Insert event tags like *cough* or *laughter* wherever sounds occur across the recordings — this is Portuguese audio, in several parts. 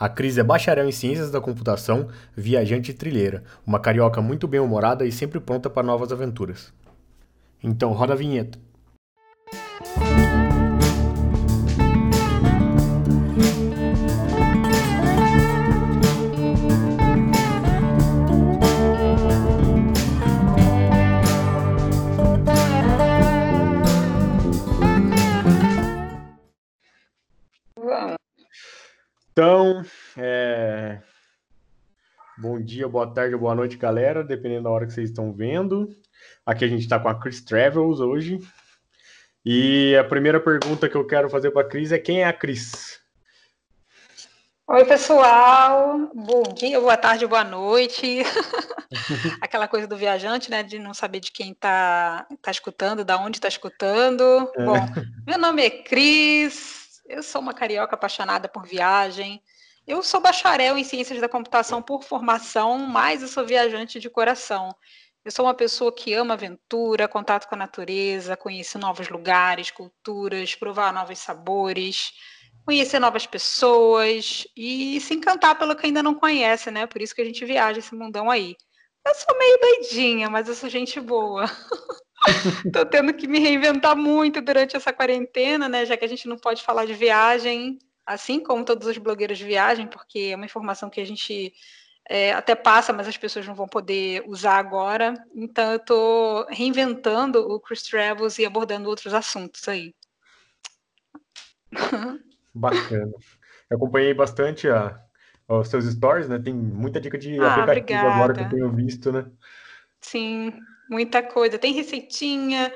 A Cris é bacharel em Ciências da Computação, viajante e trilheira, uma carioca muito bem-humorada e sempre pronta para novas aventuras. Então, roda a vinheta. Então, é... bom dia, boa tarde, boa noite, galera, dependendo da hora que vocês estão vendo. Aqui a gente está com a Chris Travels hoje. E a primeira pergunta que eu quero fazer para a Cris é quem é a Cris? Oi, pessoal. Bom dia, boa tarde, boa noite. *laughs* Aquela coisa do viajante, né, de não saber de quem está tá escutando, da onde está escutando. É. Bom, meu nome é Cris, eu sou uma carioca apaixonada por viagem. Eu sou bacharel em ciências da computação por formação, mas eu sou viajante de coração. Eu sou uma pessoa que ama aventura, contato com a natureza, conhecer novos lugares, culturas, provar novos sabores, conhecer novas pessoas e se encantar pelo que ainda não conhece, né? Por isso que a gente viaja esse mundão aí. Eu sou meio doidinha, mas eu sou gente boa. *laughs* Tô tendo que me reinventar muito durante essa quarentena, né? Já que a gente não pode falar de viagem, assim como todos os blogueiros de viagem, porque é uma informação que a gente é, até passa, mas as pessoas não vão poder usar agora. Então, eu tô reinventando o Chris Travels e abordando outros assuntos aí. Bacana. Eu acompanhei bastante a, os seus stories, né? Tem muita dica de ah, aplicativo obrigada. agora que eu tenho visto, né? Sim, muita coisa. Tem receitinha,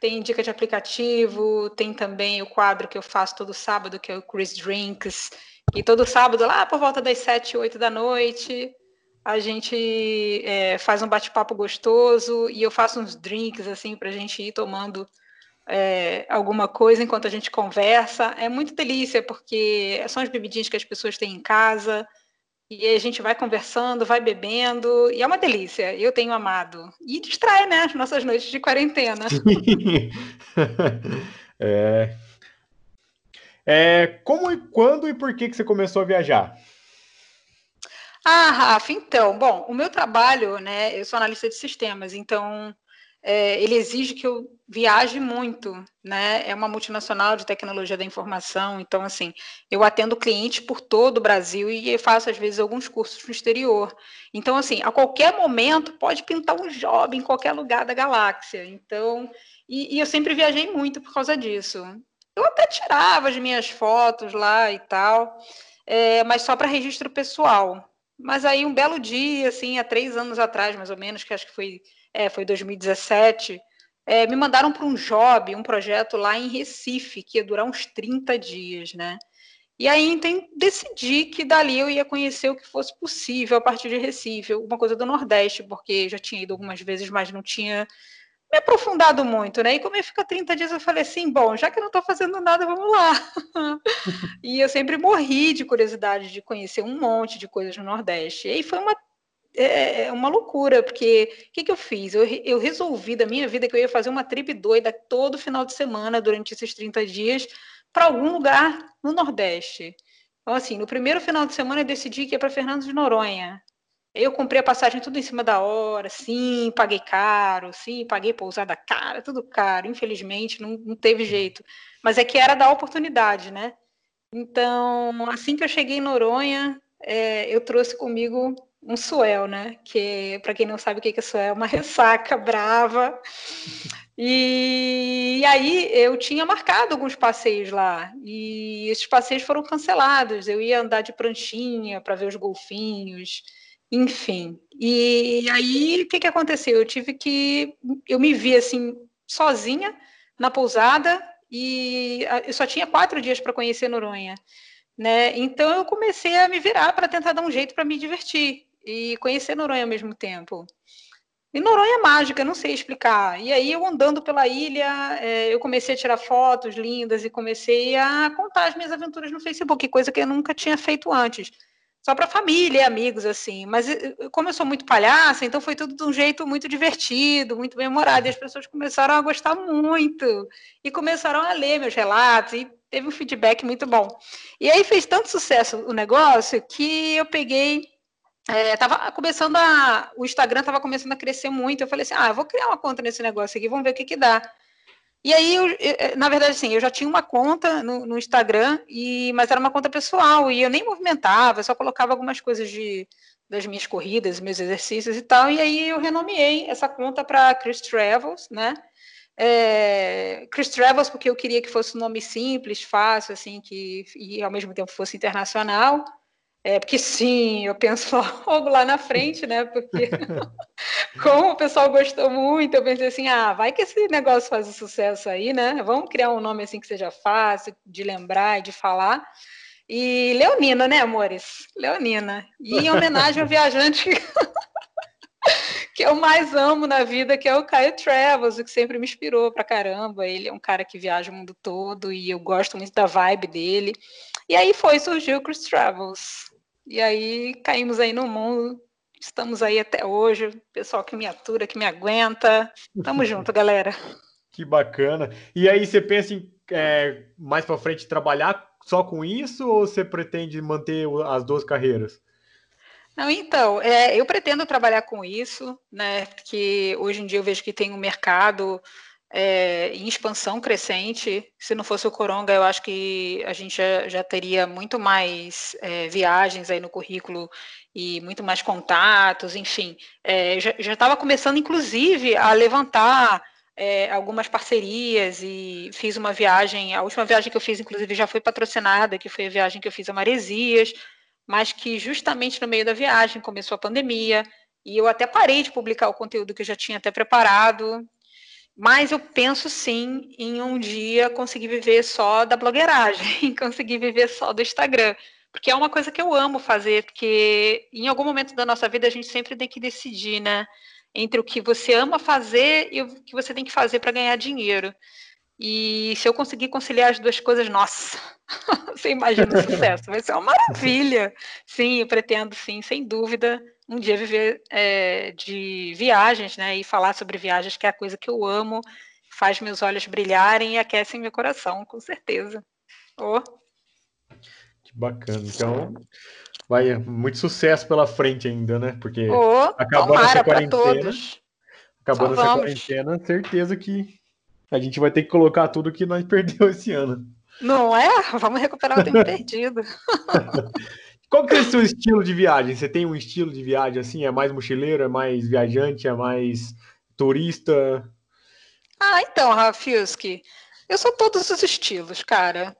tem dica de aplicativo, tem também o quadro que eu faço todo sábado, que é o Chris Drinks. E todo sábado, lá por volta das 7, 8 da noite, a gente é, faz um bate-papo gostoso e eu faço uns drinks assim para a gente ir tomando é, alguma coisa enquanto a gente conversa. É muito delícia, porque são as bebidinhas que as pessoas têm em casa. E a gente vai conversando, vai bebendo, e é uma delícia. Eu tenho amado. E distrai, né? As nossas noites de quarentena. *laughs* é... é... Como e quando e por que, que você começou a viajar? Ah, Rafa, então, bom, o meu trabalho, né? Eu sou analista de sistemas, então é, ele exige que eu viaje muito, né? É uma multinacional de tecnologia da informação, então assim, eu atendo clientes por todo o Brasil e faço às vezes alguns cursos no exterior. Então assim, a qualquer momento pode pintar um job em qualquer lugar da galáxia. Então, e, e eu sempre viajei muito por causa disso. Eu até tirava as minhas fotos lá e tal, é, mas só para registro pessoal. Mas aí um belo dia, assim, há três anos atrás, mais ou menos, que acho que foi é, foi 2017, é, me mandaram para um job, um projeto lá em Recife, que ia durar uns 30 dias, né? E aí então, decidi que dali eu ia conhecer o que fosse possível a partir de Recife, alguma coisa do Nordeste, porque já tinha ido algumas vezes, mas não tinha me aprofundado muito, né? E como ia ficar 30 dias, eu falei assim, bom, já que eu não estou fazendo nada, vamos lá. *laughs* e eu sempre morri de curiosidade de conhecer um monte de coisas no Nordeste. E aí foi uma é, é uma loucura, porque o que, que eu fiz? Eu, eu resolvi da minha vida que eu ia fazer uma trip doida todo final de semana durante esses 30 dias para algum lugar no Nordeste. Então, assim, no primeiro final de semana eu decidi que ia para Fernando de Noronha. Eu comprei a passagem tudo em cima da hora, sim, paguei caro, sim, paguei pousada cara, tudo caro. Infelizmente, não, não teve jeito. Mas é que era da oportunidade, né? Então, assim que eu cheguei em Noronha, é, eu trouxe comigo um suel, né? Que, para quem não sabe o que é suel, é uma *laughs* ressaca brava. E, e, aí eu tinha marcado alguns passeios lá e esses passeios foram cancelados. Eu ia andar de pranchinha para ver os golfinhos, enfim. E aí o que, que aconteceu? Eu tive que eu me vi assim sozinha na pousada e eu só tinha quatro dias para conhecer Noronha. Né? Então eu comecei a me virar para tentar dar um jeito para me divertir e conhecer Noronha ao mesmo tempo. E Noronha é mágica, não sei explicar. E aí, eu andando pela ilha, é, eu comecei a tirar fotos lindas e comecei a contar as minhas aventuras no Facebook, coisa que eu nunca tinha feito antes. Só para família e amigos, assim. Mas como eu sou muito palhaça, então foi tudo de um jeito muito divertido, muito bem-humorado. E as pessoas começaram a gostar muito. E começaram a ler meus relatos. E teve um feedback muito bom. E aí fez tanto sucesso o negócio que eu peguei é, tava começando a. O Instagram estava começando a crescer muito. Eu falei assim: ah, eu vou criar uma conta nesse negócio aqui, vamos ver o que, que dá. E aí, eu, na verdade, assim, eu já tinha uma conta no, no, Instagram, e, mas era uma conta pessoal, e eu nem movimentava, eu só colocava algumas coisas de, das minhas corridas, meus exercícios e tal, e aí eu renomeei essa conta para Chris Travels, né? É, Chris Travels, porque eu queria que fosse um nome simples, fácil, assim, que, e ao mesmo tempo fosse internacional. É, porque sim, eu penso *laughs* logo lá na frente, né? Porque *laughs* como o pessoal gostou muito, eu pensei assim, ah, vai que esse negócio faz sucesso aí, né? Vamos criar um nome assim que seja fácil de lembrar e de falar. E Leonina, né, amores? Leonina. E em homenagem ao viajante *laughs* que eu mais amo na vida, que é o Caio Travels, que sempre me inspirou pra caramba. Ele é um cara que viaja o mundo todo e eu gosto muito da vibe dele. E aí foi, surgiu o Chris Travels. E aí caímos aí no mundo, estamos aí até hoje, pessoal que me atura, que me aguenta. Tamo *laughs* junto, galera. Que bacana. E aí você pensa em é, mais para frente trabalhar só com isso ou você pretende manter as duas carreiras? Não, então, é, eu pretendo trabalhar com isso, né? Porque hoje em dia eu vejo que tem um mercado é, em expansão crescente. Se não fosse o Coronga, eu acho que a gente já, já teria muito mais é, viagens aí no currículo e muito mais contatos, enfim. É, já estava começando, inclusive, a levantar é, algumas parcerias e fiz uma viagem, a última viagem que eu fiz, inclusive, já foi patrocinada, que foi a viagem que eu fiz a Maresias, mas que justamente no meio da viagem começou a pandemia, e eu até parei de publicar o conteúdo que eu já tinha até preparado, mas eu penso sim em um dia conseguir viver só da blogueiragem, *laughs* conseguir viver só do Instagram. Porque é uma coisa que eu amo fazer, porque em algum momento da nossa vida a gente sempre tem que decidir, né? Entre o que você ama fazer e o que você tem que fazer para ganhar dinheiro. E se eu conseguir conciliar as duas coisas, nossa, *laughs* você imagina o sucesso, vai ser uma maravilha. Sim, eu pretendo, sim, sem dúvida, um dia viver é, de viagens, né? E falar sobre viagens, que é a coisa que eu amo, faz meus olhos brilharem e aquecem meu coração, com certeza. Oh. Que bacana. Então, vai muito sucesso pela frente ainda, né? Porque oh, acabando essa quarentena. Acabando essa quarentena, certeza que a gente vai ter que colocar tudo que nós *laughs* perdeu esse ano. Não é? Vamos recuperar o tempo perdido. *laughs* Qual que é o seu estilo de viagem? Você tem um estilo de viagem assim? É mais mochileiro, é mais viajante, é mais turista? Ah, então, Rafiuski, eu sou todos os estilos, cara.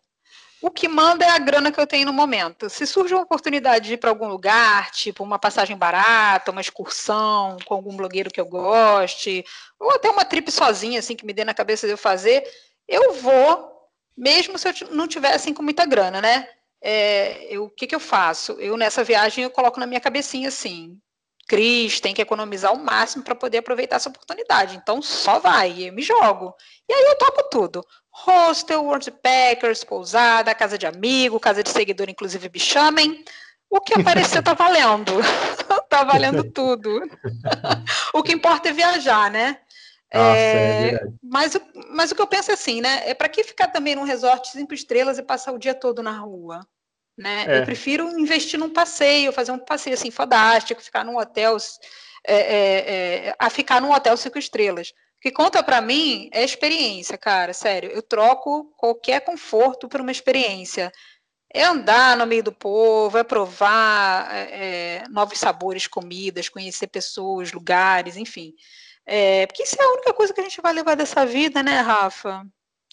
O que manda é a grana que eu tenho no momento. Se surge uma oportunidade de ir para algum lugar, tipo uma passagem barata, uma excursão com algum blogueiro que eu goste, ou até uma trip sozinha, assim, que me dê na cabeça de eu fazer, eu vou, mesmo se eu não tivesse assim, com muita grana, né? É, o que, que eu faço? Eu, nessa viagem, eu coloco na minha cabecinha assim, Cris tem que economizar o máximo para poder aproveitar essa oportunidade. Então só vai, eu me jogo. E aí eu topo tudo. Hostel, Packers, pousada, casa de amigo, casa de seguidor, inclusive me chamem. O que aparecer tá valendo. *laughs* tá valendo tudo. *laughs* o que importa é viajar, né? Nossa, é, é mas, mas o que eu penso é assim, né? É para que ficar também num resort cinco estrelas e passar o dia todo na rua? Né? É. Eu prefiro investir num passeio, fazer um passeio assim fodástico, ficar num hotel, é, é, é a ficar num hotel cinco estrelas. O que conta para mim é experiência, cara, sério. Eu troco qualquer conforto por uma experiência. É andar no meio do povo, é provar é, novos sabores, comidas, conhecer pessoas, lugares, enfim. porque isso é a única coisa que a gente vai levar dessa vida, né, Rafa?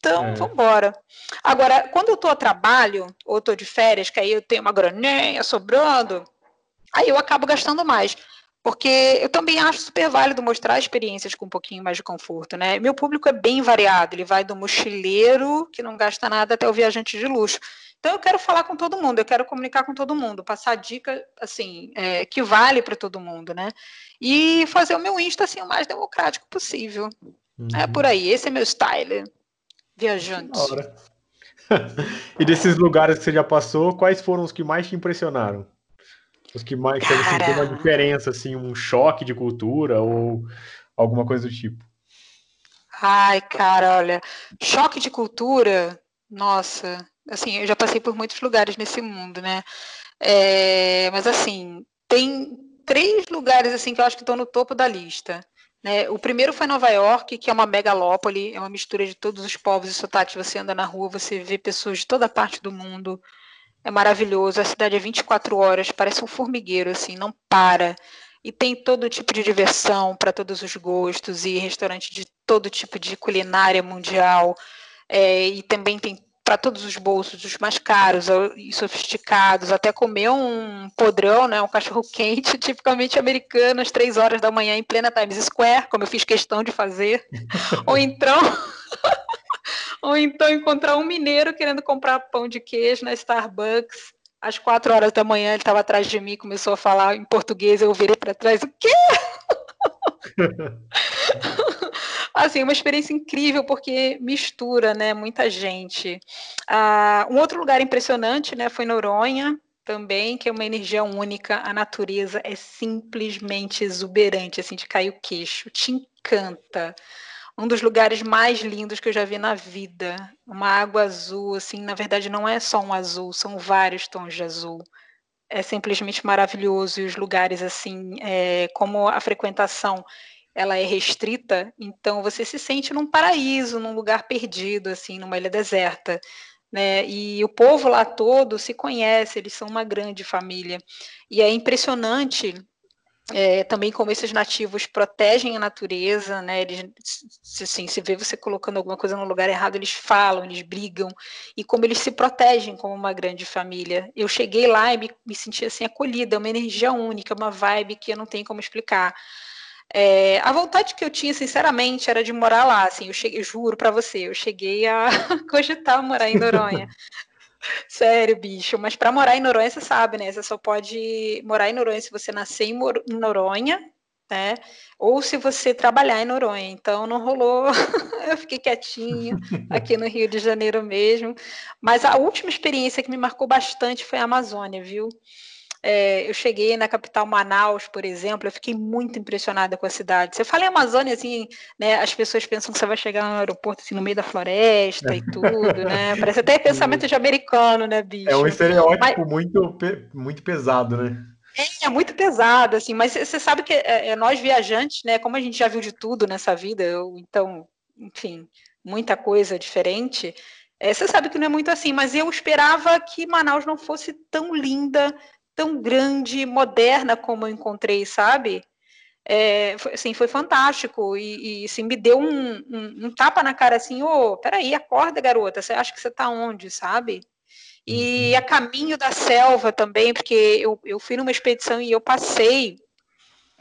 Então, é. vamos embora. Agora, quando eu estou a trabalho, ou estou de férias, que aí eu tenho uma graninha sobrando, aí eu acabo gastando mais. Porque eu também acho super válido mostrar experiências com um pouquinho mais de conforto, né? Meu público é bem variado, ele vai do mochileiro, que não gasta nada, até o viajante de luxo. Então eu quero falar com todo mundo, eu quero comunicar com todo mundo, passar dica assim é, que vale para todo mundo, né? E fazer o meu Insta assim o mais democrático possível. É uhum. É por aí, esse é meu style. Viajante. *laughs* e desses lugares que você já passou, quais foram os que mais te impressionaram? Os que mais você sentiu uma diferença, assim, um choque de cultura ou alguma coisa do tipo? Ai, cara, olha, choque de cultura, nossa, Assim, eu já passei por muitos lugares nesse mundo, né? É, mas assim, tem três lugares assim que eu acho que estão no topo da lista. Né? O primeiro foi Nova York, que é uma megalópole, é uma mistura de todos os povos e sotaques. Você anda na rua, você vê pessoas de toda parte do mundo. É maravilhoso. A cidade é 24 horas, parece um formigueiro, assim, não para. E tem todo tipo de diversão para todos os gostos e restaurante de todo tipo de culinária mundial. É, e também tem para todos os bolsos, os mais caros e sofisticados, até comer um podrão, né, um cachorro *laughs* quente, tipicamente americano, às três horas da manhã em plena Times Square, como eu fiz questão de fazer, *laughs* ou então *laughs* ou então encontrar um mineiro querendo comprar pão de queijo na Starbucks às quatro horas da manhã, ele estava atrás de mim, começou a falar em português, eu virei para trás, o quê? Assim, uma experiência incrível porque mistura, né, muita gente. Ah, um outro lugar impressionante, né, foi Noronha, também, que é uma energia única, a natureza é simplesmente exuberante, assim, de cair o queixo, te encanta. Um dos lugares mais lindos que eu já vi na vida. Uma água azul, assim, na verdade não é só um azul, são vários tons de azul. É simplesmente maravilhoso e os lugares, assim, é, como a frequentação ela é restrita, então você se sente num paraíso, num lugar perdido, assim, numa ilha deserta. Né? E o povo lá todo se conhece, eles são uma grande família. E é impressionante é, também como esses nativos protegem a natureza, né? Eles, assim, se vê você colocando alguma coisa no lugar errado, eles falam, eles brigam, e como eles se protegem como uma grande família. Eu cheguei lá e me, me senti assim acolhida, uma energia única, uma vibe que eu não tenho como explicar. É, a vontade que eu tinha, sinceramente, era de morar lá. Assim, eu, cheguei, juro para você, eu cheguei a *laughs* cogitar morar em Noronha. *laughs* Sério, bicho. Mas para morar em Noronha, você sabe, né? Você só pode morar em Noronha se você nascer em, em Noronha, né? Ou se você trabalhar em Noronha. Então não rolou. *laughs* eu fiquei quietinho aqui no Rio de Janeiro mesmo. Mas a última experiência que me marcou bastante foi a Amazônia, viu? É, eu cheguei na capital Manaus, por exemplo, eu fiquei muito impressionada com a cidade. Você fala em Amazônia, assim, né? As pessoas pensam que você vai chegar no aeroporto assim, no meio da floresta e tudo, né? *laughs* Parece até pensamento de americano, né, bicho? É um estereótipo Mas... muito, muito pesado, né? É, é, muito pesado, assim, mas você sabe que é, é, nós viajantes, né, como a gente já viu de tudo nessa vida, eu, então, enfim, muita coisa diferente, é, você sabe que não é muito assim, mas eu esperava que Manaus não fosse tão linda, tão grande, moderna como eu encontrei, sabe? É, foi, assim, foi fantástico e, e assim, me deu um, um, um, tapa na cara assim, ô, oh, peraí, acorda, garota, você acha que você está onde, sabe? E uhum. a caminho da selva também, porque eu, eu fui numa expedição e eu passei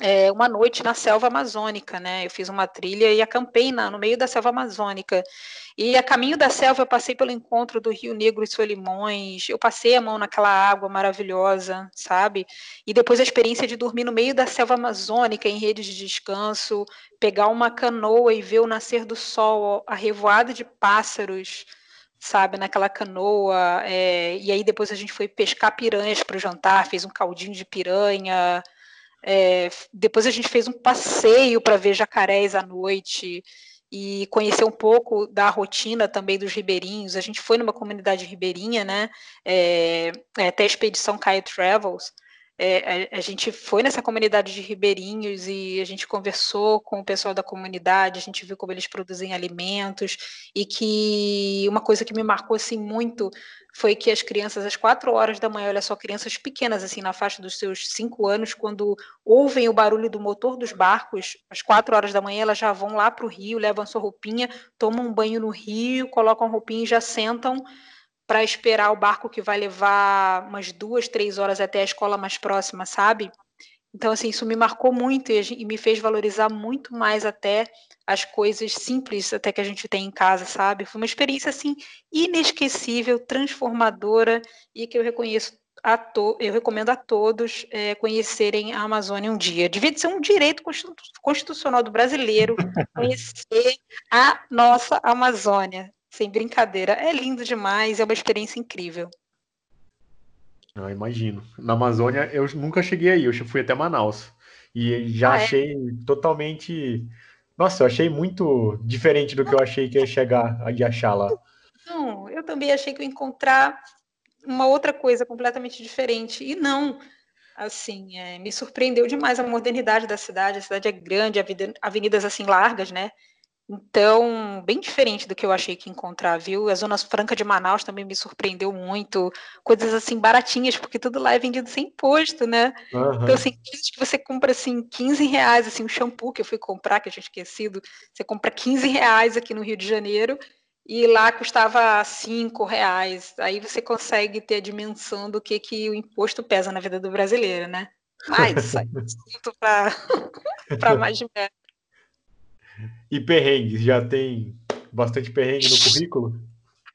é, uma noite na selva amazônica, né? Eu fiz uma trilha e acampei na, no meio da selva amazônica. E a caminho da selva eu passei pelo encontro do Rio Negro e Solimões, eu passei a mão naquela água maravilhosa, sabe? E depois a experiência de dormir no meio da selva amazônica em redes de descanso, pegar uma canoa e ver o nascer do sol, a revoada de pássaros, sabe, naquela canoa. É, e aí depois a gente foi pescar piranhas para o jantar, fez um caldinho de piranha. É, depois a gente fez um passeio para ver jacarés à noite e conhecer um pouco da rotina também dos ribeirinhos. A gente foi numa comunidade ribeirinha, né? É, é até a expedição Caio Travels. É, a, a, gente foi nessa comunidade de ribeirinhos e a gente conversou com o pessoal da comunidade, a gente viu como eles produzem alimentos e que uma coisa que me marcou assim muito foi que as crianças, às quatro horas da manhã, olha só, crianças pequenas, assim, na faixa dos seus cinco anos, quando ouvem o barulho do motor dos barcos, às quatro horas da manhã, elas já vão lá para o rio, levam sua roupinha, tomam um banho no rio, colocam a roupinha e já sentam para esperar o barco que vai levar umas duas, três horas até a escola mais próxima, sabe? Então, assim, isso me marcou muito e, me fez valorizar muito mais até as coisas simples até que a gente tem em casa, sabe? Foi uma experiência, assim, inesquecível, transformadora e que eu reconheço a to eu recomendo a todos é, conhecerem a Amazônia um dia. Devia ser um direito constitucional do brasileiro *laughs* conhecer a nossa Amazônia, sem brincadeira. É lindo demais, é uma experiência incrível. Eu imagino. Na Amazônia eu nunca cheguei aí, eu fui até Manaus. E já ah, é? achei totalmente. Nossa, eu achei muito diferente do que eu achei que ia chegar e achar lá. Não, eu também achei que ia encontrar uma outra coisa completamente diferente. E não, assim, é, me surpreendeu demais a modernidade da cidade. A cidade é grande, avenidas assim largas, né? Então, bem diferente do que eu achei que ia encontrar, viu? A Zona Franca de Manaus também me surpreendeu muito. Coisas assim baratinhas, porque tudo lá é vendido sem imposto, né? Uhum. Então, assim, que você compra assim 15 reais, assim, um shampoo que eu fui comprar, que eu tinha esquecido, você compra 15 reais aqui no Rio de Janeiro e lá custava cinco reais. Aí você consegue ter a dimensão do que, que o imposto pesa na vida do brasileiro, né? Mas *laughs* assunto para *laughs* mais de metro. E perrengues, já tem bastante perrengue no currículo?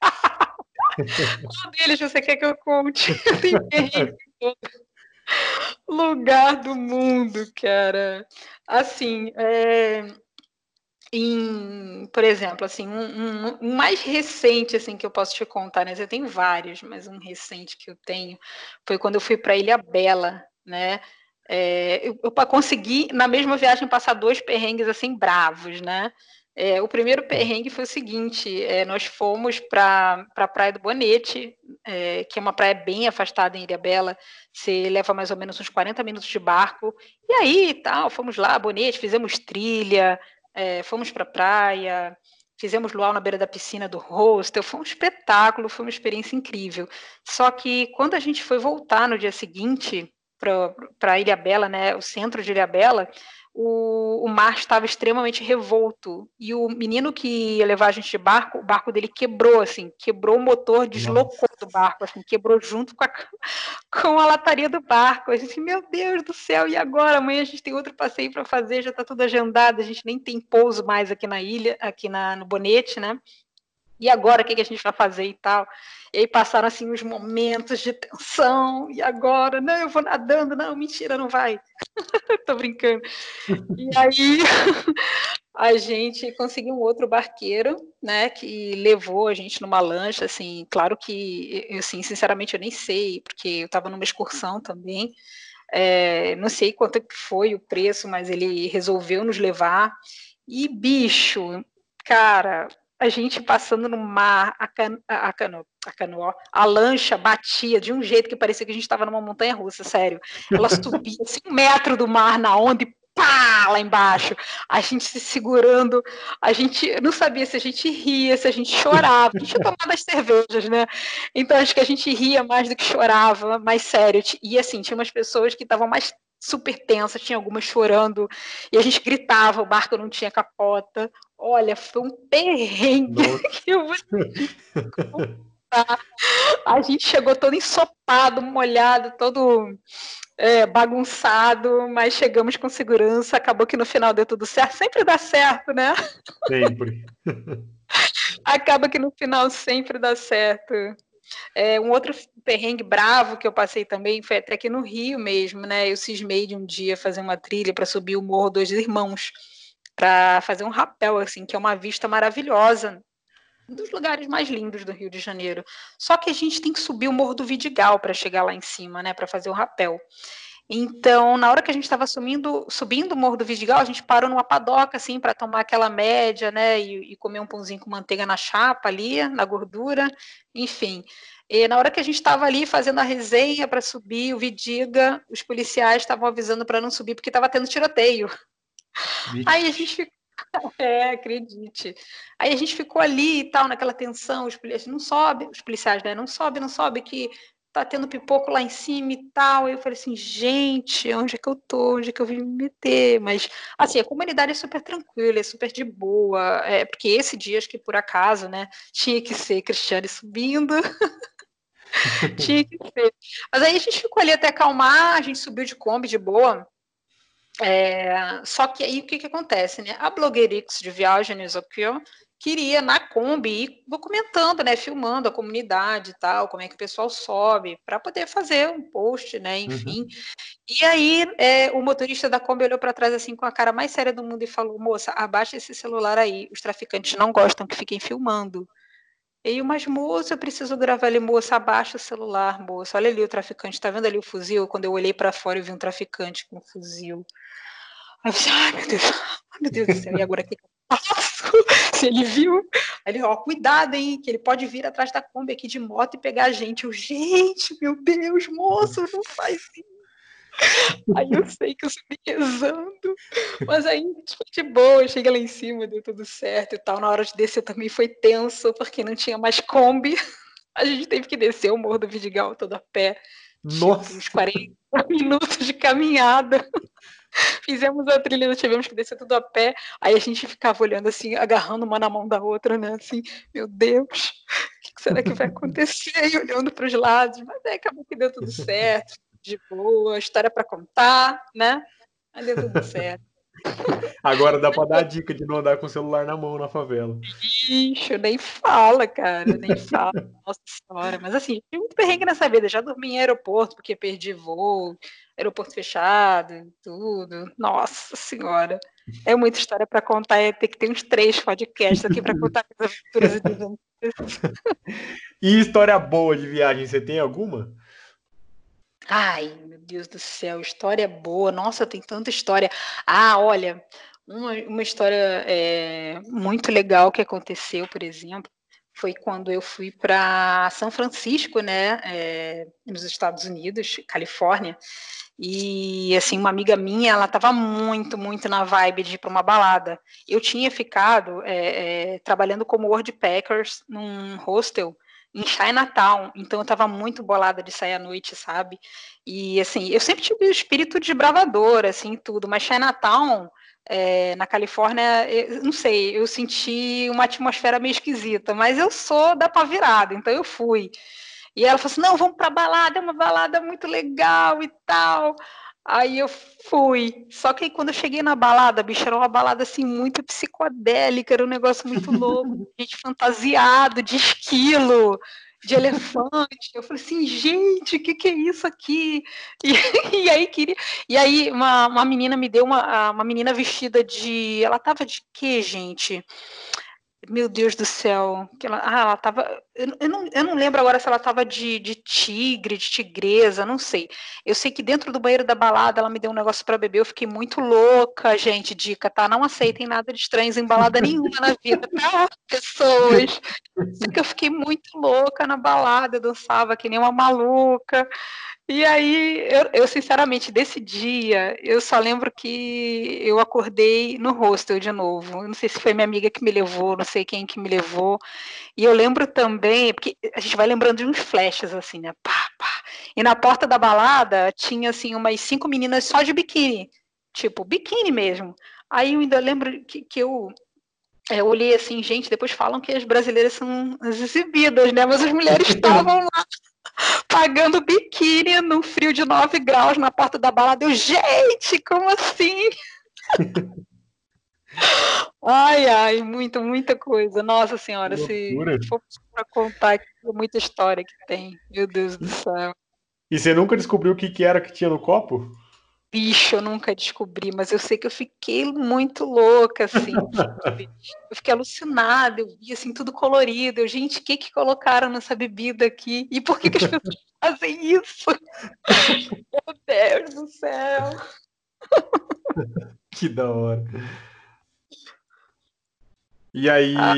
*laughs* Qual deles você quer que eu conte? *laughs* Tem perrengue lugar do mundo, cara. Assim, é, em, por exemplo, assim, um, um, mais recente assim que eu posso te contar, né? Eu tenho vários, mas um recente que eu tenho foi quando eu fui para Ilha Bela, né? É, eu, eu consegui na mesma viagem passar dois perrengues assim bravos, né? É, o primeiro perrengue foi o seguinte: é, nós fomos para a Praia do Bonete, é, que é uma praia bem afastada em Ilha Bela. Você leva mais ou menos uns 40 minutos de barco. E aí, tal, fomos lá, Bonete, fizemos trilha, é, fomos para a praia, fizemos luau na beira da piscina do hostel, foi um espetáculo, foi uma experiência incrível. Só que quando a gente foi voltar no dia seguinte para Ilha Bela, né, o centro de Ilha Bela, o, o, mar estava extremamente revolto. E o menino que ia levar a gente de barco, o barco dele quebrou, assim, quebrou o motor, deslocou Nossa. do barco, assim, quebrou junto com a, com a lataria do barco. A gente, meu Deus do céu, e agora? Amanhã a gente tem outro passeio para fazer, já está tudo agendado, a gente nem tem pouso mais aqui na ilha, aqui na, no Bonete, né? E agora, o que, que a gente vai fazer e tal? E aí passaram, assim, os momentos de tensão, e agora? Não, eu vou nadando, não, mentira, não vai. *laughs* Tô brincando. E aí, *laughs* a gente conseguiu um outro barqueiro, né, que levou a gente numa lancha, assim, claro que, assim, sinceramente eu nem sei, porque eu estava numa excursão também, é, não sei quanto foi o preço, mas ele resolveu nos levar, e bicho, cara, a gente passando no mar, a, can, a, cano, a canoa, a lancha batia de um jeito que parecia que a gente estava numa montanha russa, sério. Ela *laughs* subia assim, um metro do mar na onda e pá, lá embaixo. A gente se segurando, a gente não sabia se a gente ria, se a gente chorava. A gente tinha tomado as cervejas, né? Então acho que a gente ria mais do que chorava, mais sério. E assim, tinha umas pessoas que estavam mais super tensa, tinha algumas chorando, e a gente gritava, o barco não tinha capota. Olha, foi um perrengue *laughs* que eu vou A gente chegou todo ensopado, molhado, todo é, bagunçado, mas chegamos com segurança, acabou que no final deu tudo certo. Sempre dá certo, né? Sempre. Acaba que no final sempre dá certo. É, um outro perrengue bravo que eu passei também foi até aqui no Rio mesmo, né? Eu cismei de um dia fazer uma trilha para subir o Morro dos Irmãos, para fazer um rapel, assim, que é uma vista maravilhosa, um dos lugares mais lindos do Rio de Janeiro. Só que a gente tem que subir o Morro do Vidigal para chegar lá em cima, né? Para fazer o rapel. Então, na hora que a gente estava subindo, subindo o Morro do Vidigal, a gente parou numa padoca, assim, para tomar aquela média, né, e, e, comer um pãozinho com manteiga na chapa ali, na gordura, enfim. E na hora que a gente estava ali fazendo a resenha para subir o Vidiga, os policiais estavam avisando para não subir porque estava tendo tiroteio. Aí a gente ficou *laughs* é, acredite. Aí a gente ficou ali e tal, naquela tensão, os policiais não sobe, os policiais, né? Não sobe, não sobe, que tá tendo pipoco lá em cima e tal. Aí eu falei assim, gente, onde é que eu tô? Onde é que eu vim me meter? Mas, assim, a comunidade é super tranquila, é super de boa. É, porque esse dia, acho que por acaso, né, tinha que ser Cristiane subindo. *laughs* tinha que ser. Mas aí a gente ficou ali até acalmar, a gente subiu de Kombi de boa. É, só que aí o que, que acontece, né? A Blogueirix de Viagens ó, queria na Kombi ir documentando, né, filmando a comunidade e tal, como é que o pessoal sobe, para poder fazer um post, né, enfim. Uhum. E aí é, o motorista da Kombi olhou para trás assim com a cara mais séria do mundo e falou: "Moça, abaixa esse celular aí, os traficantes não gostam que fiquem filmando". E eu, mas moça, eu preciso gravar ali, moça, abaixa o celular, moça. Olha ali o traficante, tá vendo ali o fuzil? Quando eu olhei para fora, eu vi um traficante com um fuzil. Aí eu disse, ai meu Deus, ai meu Deus do céu, e agora o que eu faço? *laughs* se ele viu. Aí ele, ó, cuidado, hein, que ele pode vir atrás da Kombi aqui de moto e pegar a gente. Eu, gente, meu Deus, moço, não faz isso. Aí eu sei que eu subi rezando, mas aí foi de boa, cheguei lá em cima, deu tudo certo e tal. Na hora de descer também foi tenso, porque não tinha mais Kombi. A gente teve que descer o Morro do Vidigal todo a pé. Nossa! Uns 40 *laughs* minutos de caminhada. Fizemos a trilha, tivemos que descer tudo a pé. Aí a gente ficava olhando assim, agarrando uma na mão da outra, né? Assim, meu Deus, o que será que vai acontecer? E olhando para os lados. Mas aí acabou que deu tudo certo, de boa, história para contar, né? Deu tudo *laughs* certo. Agora dá para dar a dica de não andar com o celular na mão na favela. Ixi, nem fala, cara, nem fala. *laughs* Nossa senhora. Mas assim, tive muito perrengue nessa vida. Já dormi em aeroporto porque perdi voo, aeroporto fechado, tudo. Nossa senhora. É muita história para contar. É ter que ter uns três podcasts aqui para contar as *laughs* aventuras e história boa de viagem, você tem alguma? Ai, meu Deus do céu, história boa. Nossa, tem tanta história. Ah, olha, uma, uma história é, muito legal que aconteceu, por exemplo, foi quando eu fui para São Francisco, né, é, nos Estados Unidos, Califórnia, e assim uma amiga minha, ela estava muito, muito na vibe de ir para uma balada. Eu tinha ficado é, é, trabalhando como Packers num hostel em Chinatown, então eu estava muito bolada de sair à noite, sabe? E assim, eu sempre tive o espírito de bravador, assim, tudo, mas Chinatown, é, na Califórnia, eu, não sei, eu senti uma atmosfera meio esquisita, mas eu sou da pavirada, então eu fui. E ela falou assim: não, vamos para balada, é uma balada muito legal e tal. Aí eu fui. Só que aí quando eu cheguei na balada, bicho, era uma balada assim muito psicodélica, era um negócio muito louco, *laughs* gente fantasiado, de esquilo, de elefante. Eu falei assim, gente, o que, que é isso aqui? E, *laughs* e aí queria. E aí uma, uma menina me deu uma, uma menina vestida de. Ela tava de quê, gente? Meu Deus do céu. Que ela, ah, ela tava. Eu, eu, não, eu não lembro agora se ela tava de, de tigre, de tigresa, não sei. Eu sei que dentro do banheiro da balada ela me deu um negócio para beber. Eu fiquei muito louca, gente. Dica, tá? Não aceitem nada de estranhos em balada nenhuma na vida, tá? *laughs* Pessoas. Sei que eu fiquei muito louca na balada, eu dançava que nem uma maluca. E aí, eu, eu, sinceramente, desse dia, eu só lembro que eu acordei no hostel de novo. Eu não sei se foi minha amiga que me levou, não sei quem que me levou. E eu lembro também, porque a gente vai lembrando de uns flashes, assim, né? Pá, pá. E na porta da balada tinha, assim, umas cinco meninas só de biquíni. Tipo, biquíni mesmo. Aí eu ainda lembro que, que eu é, eu olhei assim, gente, depois falam que as brasileiras são as exibidas, né? Mas as mulheres *laughs* estavam lá pagando biquíni no frio de 9 graus na porta da balada. Eu, gente, como assim? *laughs* ai, ai, muita, muita coisa. Nossa senhora, se for para contar aqui, é muita história que tem. Meu Deus do céu. E você nunca descobriu o que, que era que tinha no copo? Bicho eu nunca descobri, mas eu sei que eu fiquei muito louca, assim. *laughs* eu fiquei alucinada, eu vi assim, tudo colorido. Eu, gente, o que que colocaram nessa bebida aqui? E por que, que as pessoas *laughs* fazem isso? Meu Deus do céu! que da hora. E aí, ah.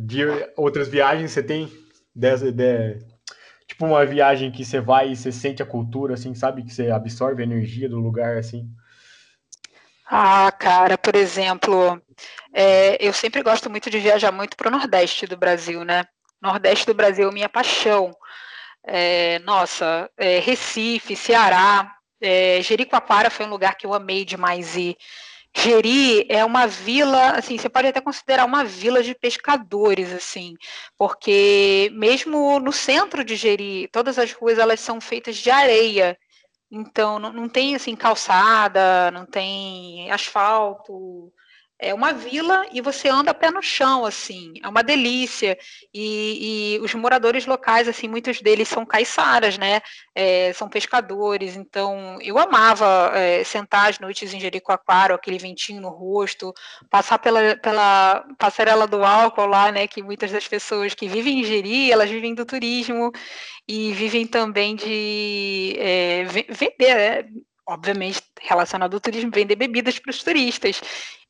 de outras viagens você tem? Dessa, de, tipo uma viagem que você vai e você sente a cultura, assim, sabe? Que você absorve a energia do lugar, assim. Ah, cara, por exemplo, é, eu sempre gosto muito de viajar muito para o Nordeste do Brasil, né? Nordeste do Brasil minha paixão. É, nossa, é, Recife, Ceará, é, Jericoacoara foi um lugar que eu amei demais ir. Jeri é uma vila, assim, você pode até considerar uma vila de pescadores, assim, porque mesmo no centro de Jeri, todas as ruas elas são feitas de areia, então não, não tem assim calçada, não tem asfalto, é uma vila e você anda a pé no chão, assim, é uma delícia. E, e os moradores locais, assim, muitos deles são caiçaras, né? É, são pescadores, então eu amava é, sentar às noites em Jericoacoara, aquele ventinho no rosto, passar pela, pela passarela do álcool lá, né? Que muitas das pessoas que vivem em Jeri, elas vivem do turismo e vivem também de é, vender, né? Obviamente relacionado ao turismo, vender bebidas para os turistas.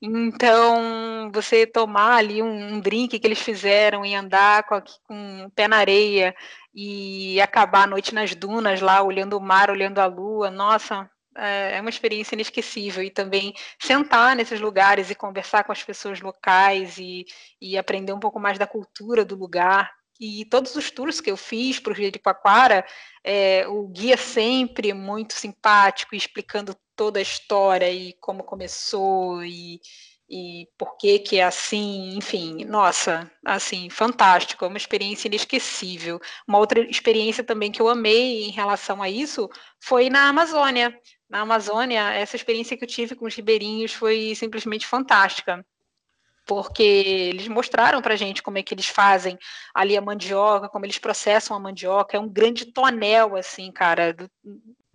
Então, você tomar ali um, um, drink que eles fizeram e andar com, com o pé na areia e acabar a noite nas dunas lá, olhando o mar, olhando a lua, nossa, é, é uma experiência inesquecível. E também sentar nesses lugares e conversar com as pessoas locais e, e aprender um pouco mais da cultura do lugar. E todos os tours que eu fiz para o Jericoacoara, é, o guia sempre muito simpático, explicando toda a história e como começou e, e por que que é assim, enfim, nossa, assim, fantástico, é uma experiência inesquecível. Uma outra experiência também que eu amei em relação a isso foi na Amazônia. Na Amazônia, essa experiência que eu tive com os ribeirinhos foi simplesmente fantástica porque eles mostraram para gente como é que eles fazem ali a mandioca, como eles processam a mandioca. É um grande tonel, assim, cara.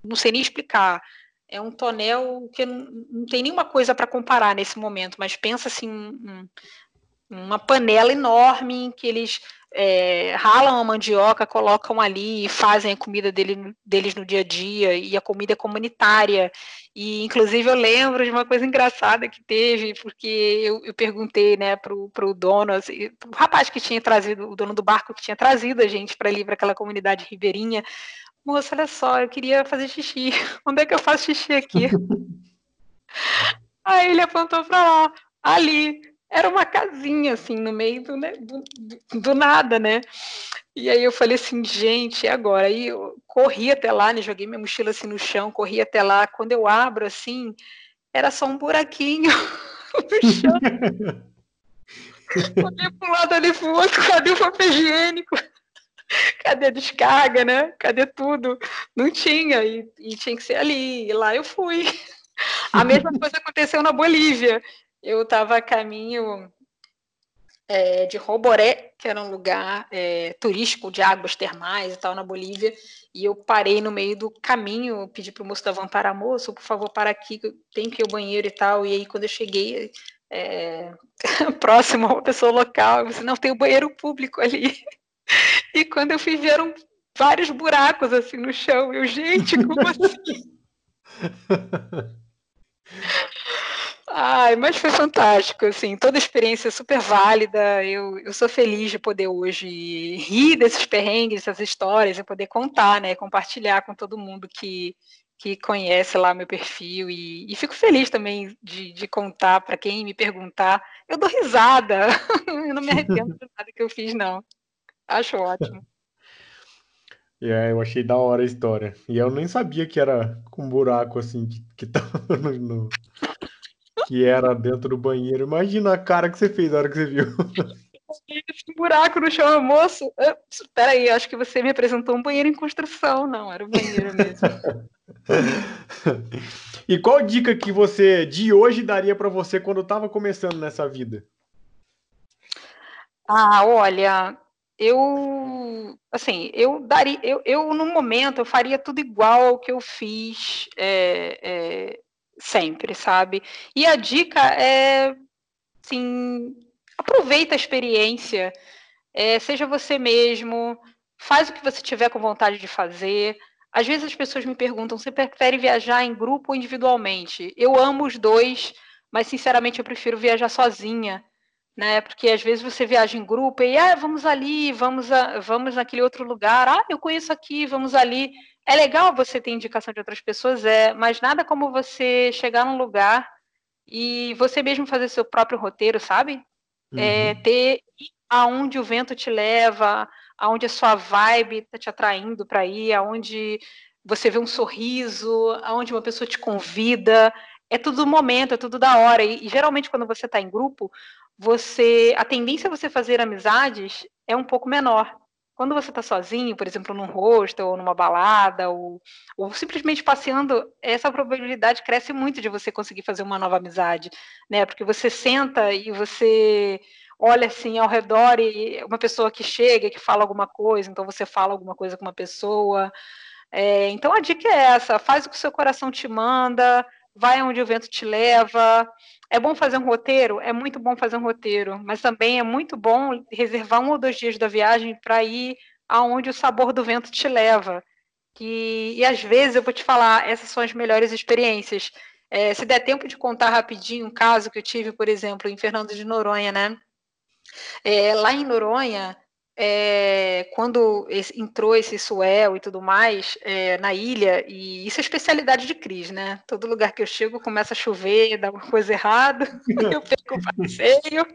Não sei nem explicar. É um tonel que não, tem nenhuma coisa para comparar nesse momento, mas pensa assim, um, uma panela enorme em que eles é, ralam a mandioca, colocam ali e fazem a comida dele, deles no dia a dia, e a comida é comunitária. E, inclusive, eu lembro de uma coisa engraçada que teve, porque eu, eu perguntei né, para o dono, assim, o rapaz que tinha trazido, o dono do barco que tinha trazido a gente para ali, para aquela comunidade ribeirinha, moça, olha só, eu queria fazer xixi. *laughs* Onde é que eu faço xixi aqui? *laughs* Aí ele apontou para lá, ali era uma casinha, assim, no meio do, né, do, do, nada, né? E aí eu falei assim, gente, e agora? Aí eu corri até lá, né? Joguei minha mochila assim no chão, corri até lá. Quando eu abro, assim, era só um buraquinho *laughs* no chão. *laughs* Olhei para um lado, ali para o outro, cadê o papel higiênico? Cadê a descarga, né? Cadê tudo? Não tinha, e, e tinha que ser ali. E lá eu fui. A mesma coisa aconteceu na Bolívia eu estava a caminho é, de Roboré, que era um lugar é, turístico de águas termais e tal na Bolívia, e eu parei no meio do caminho, pedi para o moço da van parar, moço, por favor, para aqui, tem que ir ao banheiro e tal, e aí quando eu cheguei é, *laughs* próximo a uma pessoa local, disse, não, tem o um banheiro público ali. *laughs* E quando eu fui, vieram vários buracos assim no chão, eu, gente, como assim? *laughs* Ai, mas foi fantástico, assim, toda a experiência super válida. Eu, eu sou feliz de poder hoje rir desses perrengues, dessas histórias, e poder contar, né, compartilhar com todo mundo que, que conhece lá meu perfil. E, e fico feliz também de, de contar para quem me perguntar. Eu dou risada, eu *laughs* não me arrependo de nada que eu fiz, não. Acho ótimo. *laughs* É, eu achei da hora a história. E eu nem sabia que era com buraco assim, que, que tava *laughs* no, no, que era dentro do banheiro. Imagina a cara que você fez na hora que você viu. Esse buraco no chão, moço. Espera aí, acho que você me apresentou um banheiro em construção. Não, era o banheiro mesmo. *laughs* e qual dica que você de hoje daria para você quando estava começando nessa vida? Ah, olha, eu assim, eu daria, eu, eu no momento eu faria tudo igual ao que eu fiz é, é, sempre, sabe? E a dica é, assim, aproveita a experiência, é, seja você mesmo, faz o que você tiver com vontade de fazer. Às vezes as pessoas me perguntam, você prefere viajar em grupo ou individualmente? Eu amo os dois, mas sinceramente eu prefiro viajar sozinha, né? Porque às vezes você viaja em grupo e ah, vamos ali, vamos a, vamos naquele outro lugar, ah, eu conheço aqui, vamos ali. É legal você ter indicação de outras pessoas, é, mas nada como você chegar num lugar e você mesmo fazer seu próprio roteiro, sabe? É, uhum. É, ter aonde o vento te leva, aonde a sua vibe está te atraindo para ir, aonde você vê um sorriso, aonde uma pessoa te convida. É tudo do momento, é tudo da hora. E, e geralmente quando você está em grupo, você a tendência a você fazer amizades é um pouco menor. Quando você está sozinho, por exemplo, num hostel ou numa balada, ou, ou simplesmente passeando, essa probabilidade cresce muito de você conseguir fazer uma nova amizade, né? Porque você senta e você olha assim ao redor e uma pessoa que chega, que fala alguma coisa, então você fala alguma coisa com uma pessoa. É, então a dica é essa: faz o que o seu coração te manda, vai onde o vento te leva. É bom fazer um roteiro? É muito bom fazer um roteiro, mas também é muito bom reservar um ou dois dias da viagem para ir aonde o sabor do vento te leva. que, e às vezes eu vou te falar, essas são as melhores experiências. É, se der tempo de contar rapidinho um caso que eu tive, por exemplo, em Fernando de Noronha, né? É, lá em Noronha, é, quando entrou esse Suel e tudo mais é, na ilha, e isso é especialidade de Cris, né? Todo lugar que eu chego começa a chover, dá uma coisa errada, *laughs* eu perco o passeio,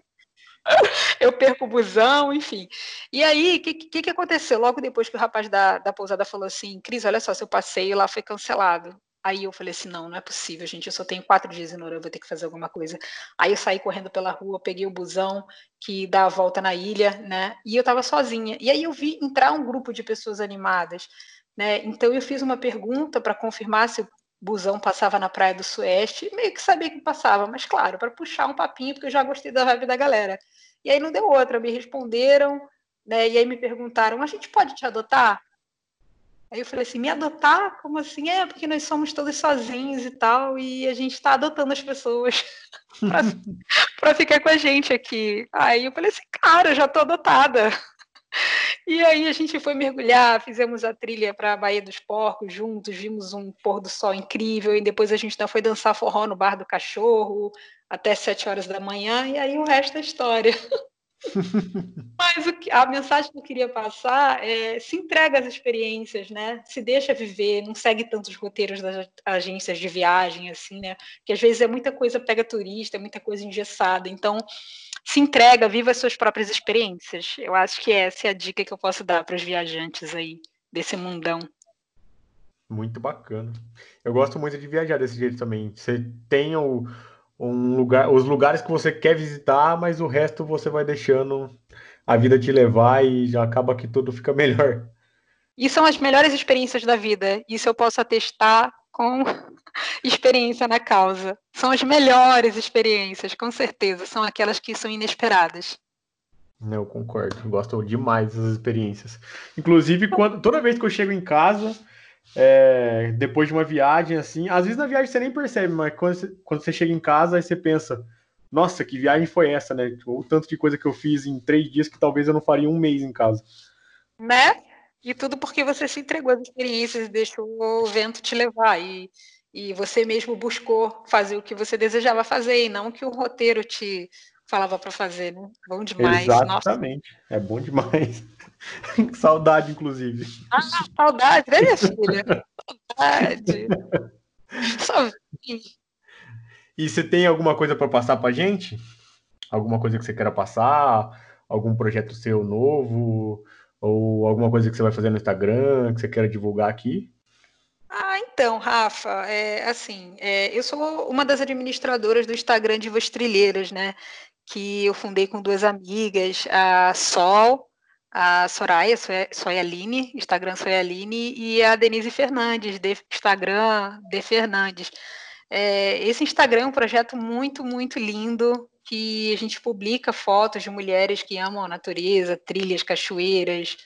eu perco o busão, enfim. E aí, o que, que, que, aconteceu? Logo depois que o rapaz da, da pousada falou assim, Cris, olha só, seu passeio lá foi cancelado. Aí eu falei assim, não, não é possível, gente, eu só tenho quatro dias em Noronha, eu vou ter que fazer alguma coisa. Aí eu saí correndo pela rua, peguei o busão que dá a volta na ilha, né, e eu estava sozinha. E aí eu vi entrar um grupo de pessoas animadas, né, então eu fiz uma pergunta para confirmar se o busão passava na Praia do Sueste, meio que sabia que passava, mas claro, para puxar um papinho, porque eu já gostei da vibe da galera. E aí não deu outra, me responderam, né, e aí me perguntaram, a gente pode te adotar? Aí eu falei assim, me adotar? Como assim? É, porque nós somos todos sozinhos e tal, e a gente está adotando as pessoas *laughs* para *laughs* ficar com a gente aqui. Aí eu falei assim, cara, eu já estou adotada. *laughs* E aí a gente foi mergulhar, fizemos a trilha para a Baía dos Porcos juntos, vimos um pôr do sol incrível, e depois a gente ainda foi dançar forró no Bar do Cachorro até sete horas da manhã, e aí o resto é história. *laughs* Mas que, a mensagem que eu queria passar é se entrega às experiências, né? Se deixa viver, não segue tantos roteiros das agências de viagem, assim, né? Que às vezes é muita coisa pega turista, é muita coisa engessada. Então, se entrega, viva as suas próprias experiências. Eu acho que essa é a dica que eu posso dar para os viajantes aí desse mundão. Muito bacana. Eu gosto muito de viajar desse jeito também. Você tem o um lugar, os lugares que você quer visitar, mas o resto você vai deixando a vida te levar e já acaba que tudo fica *laughs* melhor. E são as melhores experiências da vida. Isso eu posso atestar com *laughs* experiência na causa. São as melhores experiências, com certeza. São aquelas que são inesperadas. Eu concordo. Gosto demais das experiências. Inclusive, quando, toda vez que eu chego em casa, é, depois de uma viagem assim. Às vezes na viagem você nem percebe, mas quando você, quando você chega em casa, aí você pensa: nossa, que viagem foi essa, né? O tanto de coisa que eu fiz em três dias que talvez eu não faria um mês em casa. Né? E tudo porque você se entregou às experiências deixou o vento te levar. E, e você mesmo buscou fazer o que você desejava fazer e não que o roteiro te falava para fazer, né? Bom demais. Exatamente. Nossa. É bom demais. *laughs* saudade, inclusive. Ah, saudade, né, minha filha? saudade. Só E você tem alguma coisa para passar para gente? Alguma coisa que você queira passar? Algum projeto seu novo? Ou alguma coisa que você vai fazer no Instagram que você queira divulgar aqui? Ah, então, Rafa, é, assim, é, eu sou uma das administradoras do Instagram de Trilheiras, né? Que eu fundei com duas amigas, a Sol a Soraya, Soyaline, Instagram Soyaline, e a Denise Fernandes, de Instagram de Fernandes. É, esse Instagram é um projeto muito, muito lindo, que a gente publica fotos de mulheres que amam a natureza, trilhas, cachoeiras,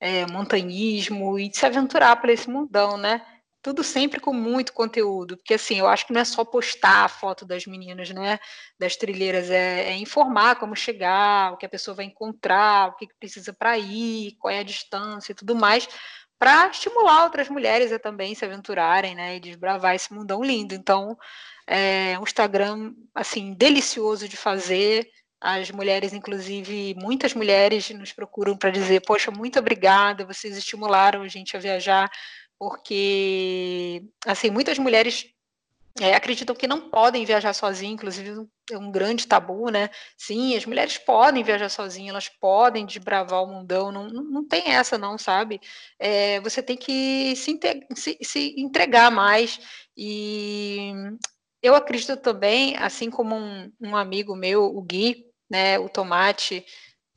é, montanhismo, e se aventurar por esse mundão, né? Tudo sempre com muito conteúdo, porque assim, eu acho que não é só postar a foto das meninas, né, das trilheiras, é, é informar como chegar, o que a pessoa vai encontrar, o que, precisa para ir, qual é a distância e tudo mais, para estimular outras mulheres a também se aventurarem, né, e desbravar esse mundão lindo. Então, é um Instagram, assim, delicioso de fazer, as mulheres, inclusive, muitas mulheres nos procuram para dizer, poxa, muito obrigada, vocês estimularam a gente a viajar porque assim muitas mulheres é, acreditam que não podem viajar sozinhas, inclusive é um grande tabu, né? Sim, as mulheres podem viajar sozinhas, elas podem desbravar o mundão, não, não, não tem essa não, sabe? É, você tem que se, se, se, entregar mais e eu acredito também, assim como um, um amigo meu, o Gui, né, o Tomate,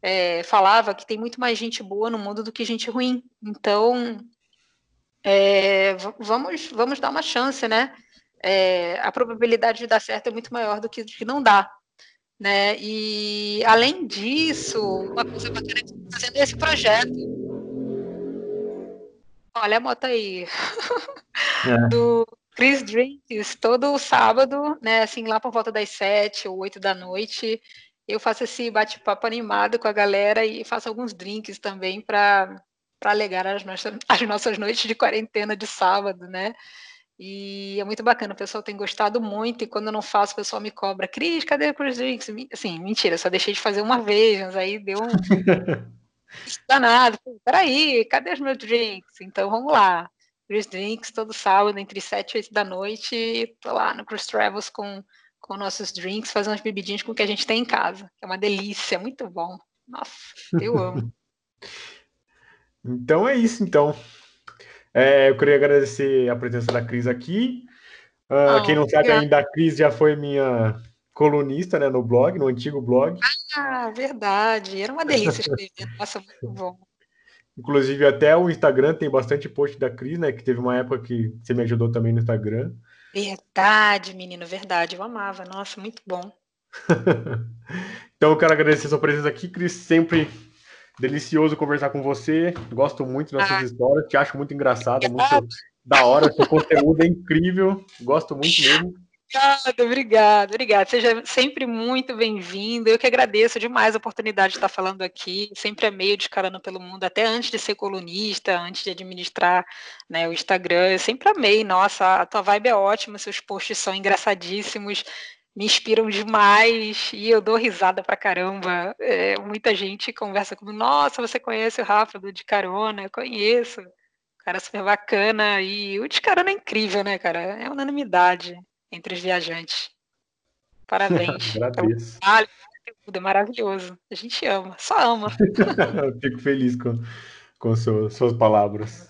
é, falava que tem muito mais gente boa no mundo do que gente ruim. Então, é, vamos, vamos dar uma chance, né? É, a probabilidade de dar certo é muito maior do que de não dar. Né? E além disso, uma coisa bacana que está fazendo esse projeto. Olha a moto aí. É. *laughs* Do Chris Drinks, todo sábado, né? Assim, lá por volta das sete ou oito da noite, eu faço esse bate-papo animado com a galera e faço alguns drinks também para para alegar as nossas, *laughs* as nossas noites de quarentena de sábado, né? E é muito bacana, o pessoal tem gostado muito, e quando eu não faço, o pessoal me cobra, Cris, cadê o Cruise Drinks? Assim, mentira, só deixei de fazer uma vez, mas aí deu um *laughs* danado. Peraí, cadê os meus drinks? Então vamos lá. Cruise Drinks todo sábado, entre 7 e 8 da noite, tô lá no Cruise Travels com, com nossos drinks, fazendo as bebidinhas com o que a gente tem em casa. É uma delícia, muito bom. Nossa, eu amo. *laughs* então é isso, então. É, eu queria agradecer a presença da Cris aqui. Uh, oh, quem não sabe ainda, a Cris já foi minha colunista né, no blog, no antigo blog. Ah, verdade. Era uma delícia escrever. Nossa, muito bom. Inclusive, até o Instagram tem bastante post da Cris, né? Que teve uma época que você me ajudou também no Instagram. Verdade, menino, verdade. Eu amava. Nossa, muito bom. *laughs* então, eu quero agradecer a sua presença aqui, Cris. Sempre Delicioso conversar com você. Gosto muito das suas ah. histórias. Te acho muito engraçada, muito da hora. Seu conteúdo é incrível. Gosto muito mesmo. Obrigada, obrigada, obrigada. Seja sempre muito bem-vindo. Eu que agradeço demais a oportunidade de estar falando aqui. Sempre é meio descarando pelo mundo, até antes de ser colunista, antes de administrar né, o Instagram. Eu sempre amei. Nossa, a tua vibe é ótima, seus posts são engraçadíssimos me inspiram demais e eu dou risada pra caramba. É, muita gente conversa comigo, nossa, você conhece o Rafa do De Carona? Eu conheço. Cara super bacana. E o De Carona é incrível, né, cara? É unanimidade entre os viajantes. Parabéns. *laughs* Agradeço. É, é maravilhoso. A gente ama, só ama. *laughs* eu fico feliz com, com suas, suas palavras.